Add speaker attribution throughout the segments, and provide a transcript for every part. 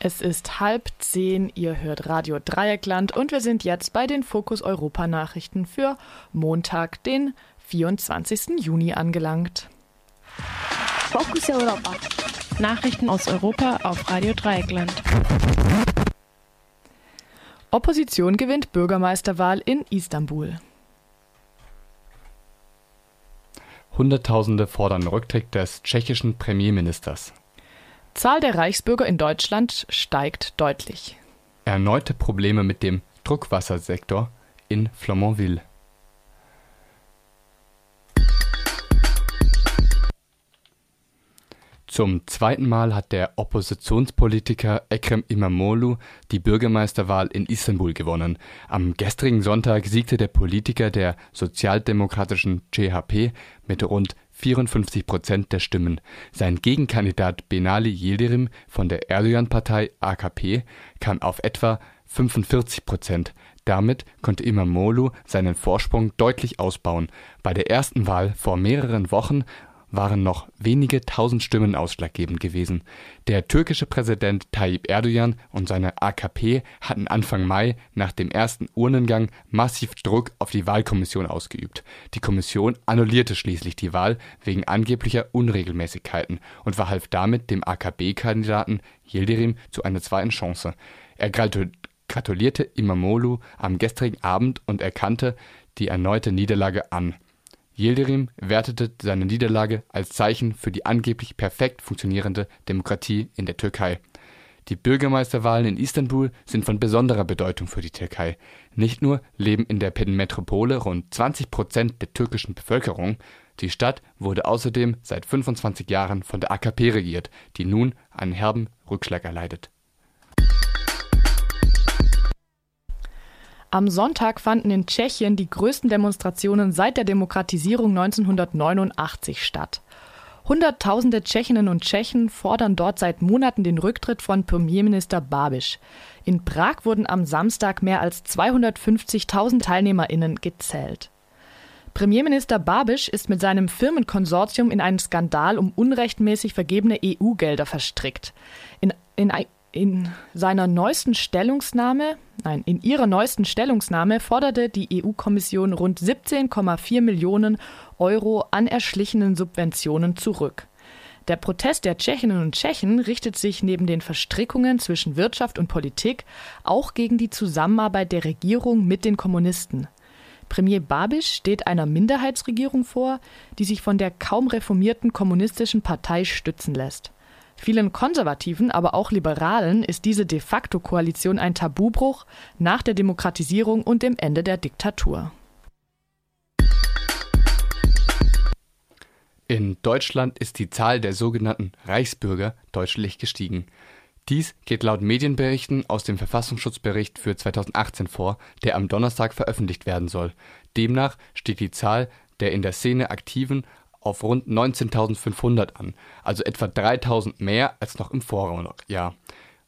Speaker 1: Es ist halb zehn, ihr hört Radio Dreieckland und wir sind jetzt bei den Fokus Europa Nachrichten für Montag, den 24. Juni angelangt.
Speaker 2: Fokus Europa. Nachrichten aus Europa auf Radio Dreieckland.
Speaker 1: Opposition gewinnt Bürgermeisterwahl in Istanbul.
Speaker 3: Hunderttausende fordern Rücktritt des tschechischen Premierministers.
Speaker 1: Zahl der Reichsbürger in Deutschland steigt deutlich.
Speaker 3: Erneute Probleme mit dem Druckwassersektor in Flamanville. Zum zweiten Mal hat der Oppositionspolitiker Ekrem Imamoglu die Bürgermeisterwahl in Istanbul gewonnen. Am gestrigen Sonntag siegte der Politiker der sozialdemokratischen CHP mit rund 54 Prozent der Stimmen. Sein Gegenkandidat Benali Yildirim von der Erdogan-Partei AKP kam auf etwa 45 Prozent. Damit konnte Imamoglu seinen Vorsprung deutlich ausbauen. Bei der ersten Wahl vor mehreren Wochen waren noch wenige tausend Stimmen ausschlaggebend gewesen. Der türkische Präsident Tayyip Erdogan und seine AKP hatten Anfang Mai nach dem ersten Urnengang massiv Druck auf die Wahlkommission ausgeübt. Die Kommission annullierte schließlich die Wahl wegen angeblicher Unregelmäßigkeiten und verhalf damit dem AKP-Kandidaten Yildirim zu einer zweiten Chance. Er gratulierte Imamoglu am gestrigen Abend und erkannte die erneute Niederlage an. Yildirim wertete seine Niederlage als Zeichen für die angeblich perfekt funktionierende Demokratie in der Türkei. Die Bürgermeisterwahlen in Istanbul sind von besonderer Bedeutung für die Türkei. Nicht nur leben in der Metropole rund 20 Prozent der türkischen Bevölkerung, die Stadt wurde außerdem seit 25 Jahren von der AKP regiert, die nun einen herben Rückschlag erleidet
Speaker 1: Am Sonntag fanden in Tschechien die größten Demonstrationen seit der Demokratisierung 1989 statt. Hunderttausende Tschechinnen und Tschechen fordern dort seit Monaten den Rücktritt von Premierminister Babiš. In Prag wurden am Samstag mehr als 250.000 TeilnehmerInnen gezählt. Premierminister Babiš ist mit seinem Firmenkonsortium in einen Skandal um unrechtmäßig vergebene EU-Gelder verstrickt. In, in, in seiner neuesten Stellungnahme, nein, in ihrer neuesten Stellungnahme forderte die EU-Kommission rund 17,4 Millionen Euro an erschlichenen Subventionen zurück. Der Protest der Tschechinnen und Tschechen richtet sich neben den Verstrickungen zwischen Wirtschaft und Politik auch gegen die Zusammenarbeit der Regierung mit den Kommunisten. Premier Babiš steht einer Minderheitsregierung vor, die sich von der kaum reformierten kommunistischen Partei stützen lässt. Vielen Konservativen, aber auch Liberalen ist diese de facto Koalition ein Tabubruch nach der Demokratisierung und dem Ende der Diktatur.
Speaker 3: In Deutschland ist die Zahl der sogenannten Reichsbürger deutlich gestiegen. Dies geht laut Medienberichten aus dem Verfassungsschutzbericht für 2018 vor, der am Donnerstag veröffentlicht werden soll. Demnach steht die Zahl der in der Szene aktiven auf rund 19.500 an, also etwa 3.000 mehr als noch im Vorjahr.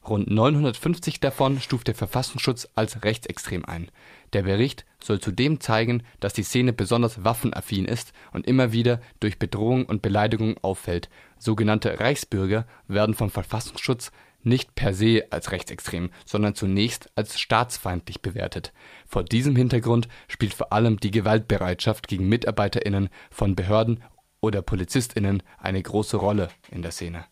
Speaker 3: Rund 950 davon stuft der Verfassungsschutz als rechtsextrem ein. Der Bericht soll zudem zeigen, dass die Szene besonders waffenaffin ist und immer wieder durch Bedrohung und Beleidigung auffällt. Sogenannte Reichsbürger werden vom Verfassungsschutz nicht per se als rechtsextrem, sondern zunächst als staatsfeindlich bewertet. Vor diesem Hintergrund spielt vor allem die Gewaltbereitschaft gegen Mitarbeiterinnen von Behörden oder PolizistInnen eine große Rolle in der Szene.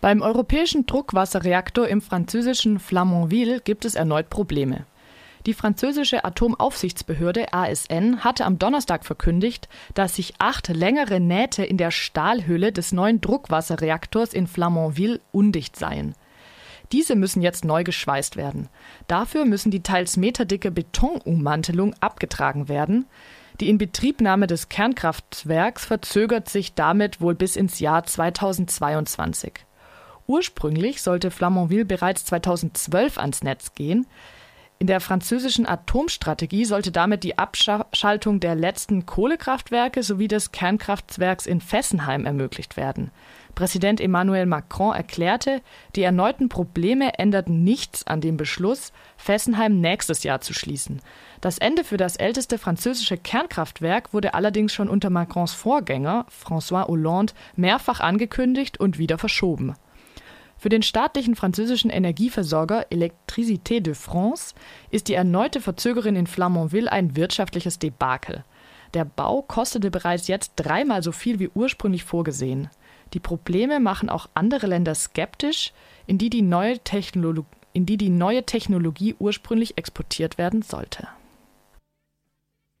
Speaker 1: Beim europäischen Druckwasserreaktor im französischen Flamanville gibt es erneut Probleme. Die französische Atomaufsichtsbehörde ASN hatte am Donnerstag verkündigt, dass sich acht längere Nähte in der Stahlhülle des neuen Druckwasserreaktors in Flamanville undicht seien. Diese müssen jetzt neu geschweißt werden. Dafür müssen die teils meterdicke Betonummantelung abgetragen werden. Die Inbetriebnahme des Kernkraftwerks verzögert sich damit wohl bis ins Jahr 2022. Ursprünglich sollte Flamanville bereits 2012 ans Netz gehen. In der französischen Atomstrategie sollte damit die Abschaltung der letzten Kohlekraftwerke sowie des Kernkraftwerks in Fessenheim ermöglicht werden. Präsident Emmanuel Macron erklärte, die erneuten Probleme änderten nichts an dem Beschluss, Fessenheim nächstes Jahr zu schließen. Das Ende für das älteste französische Kernkraftwerk wurde allerdings schon unter Macrons Vorgänger, François Hollande, mehrfach angekündigt und wieder verschoben. Für den staatlichen französischen Energieversorger Électricité de France ist die erneute Verzögerung in Flamanville ein wirtschaftliches Debakel. Der Bau kostete bereits jetzt dreimal so viel wie ursprünglich vorgesehen. Die Probleme machen auch andere Länder skeptisch, in die die neue, Technologie, in die die neue Technologie ursprünglich exportiert werden sollte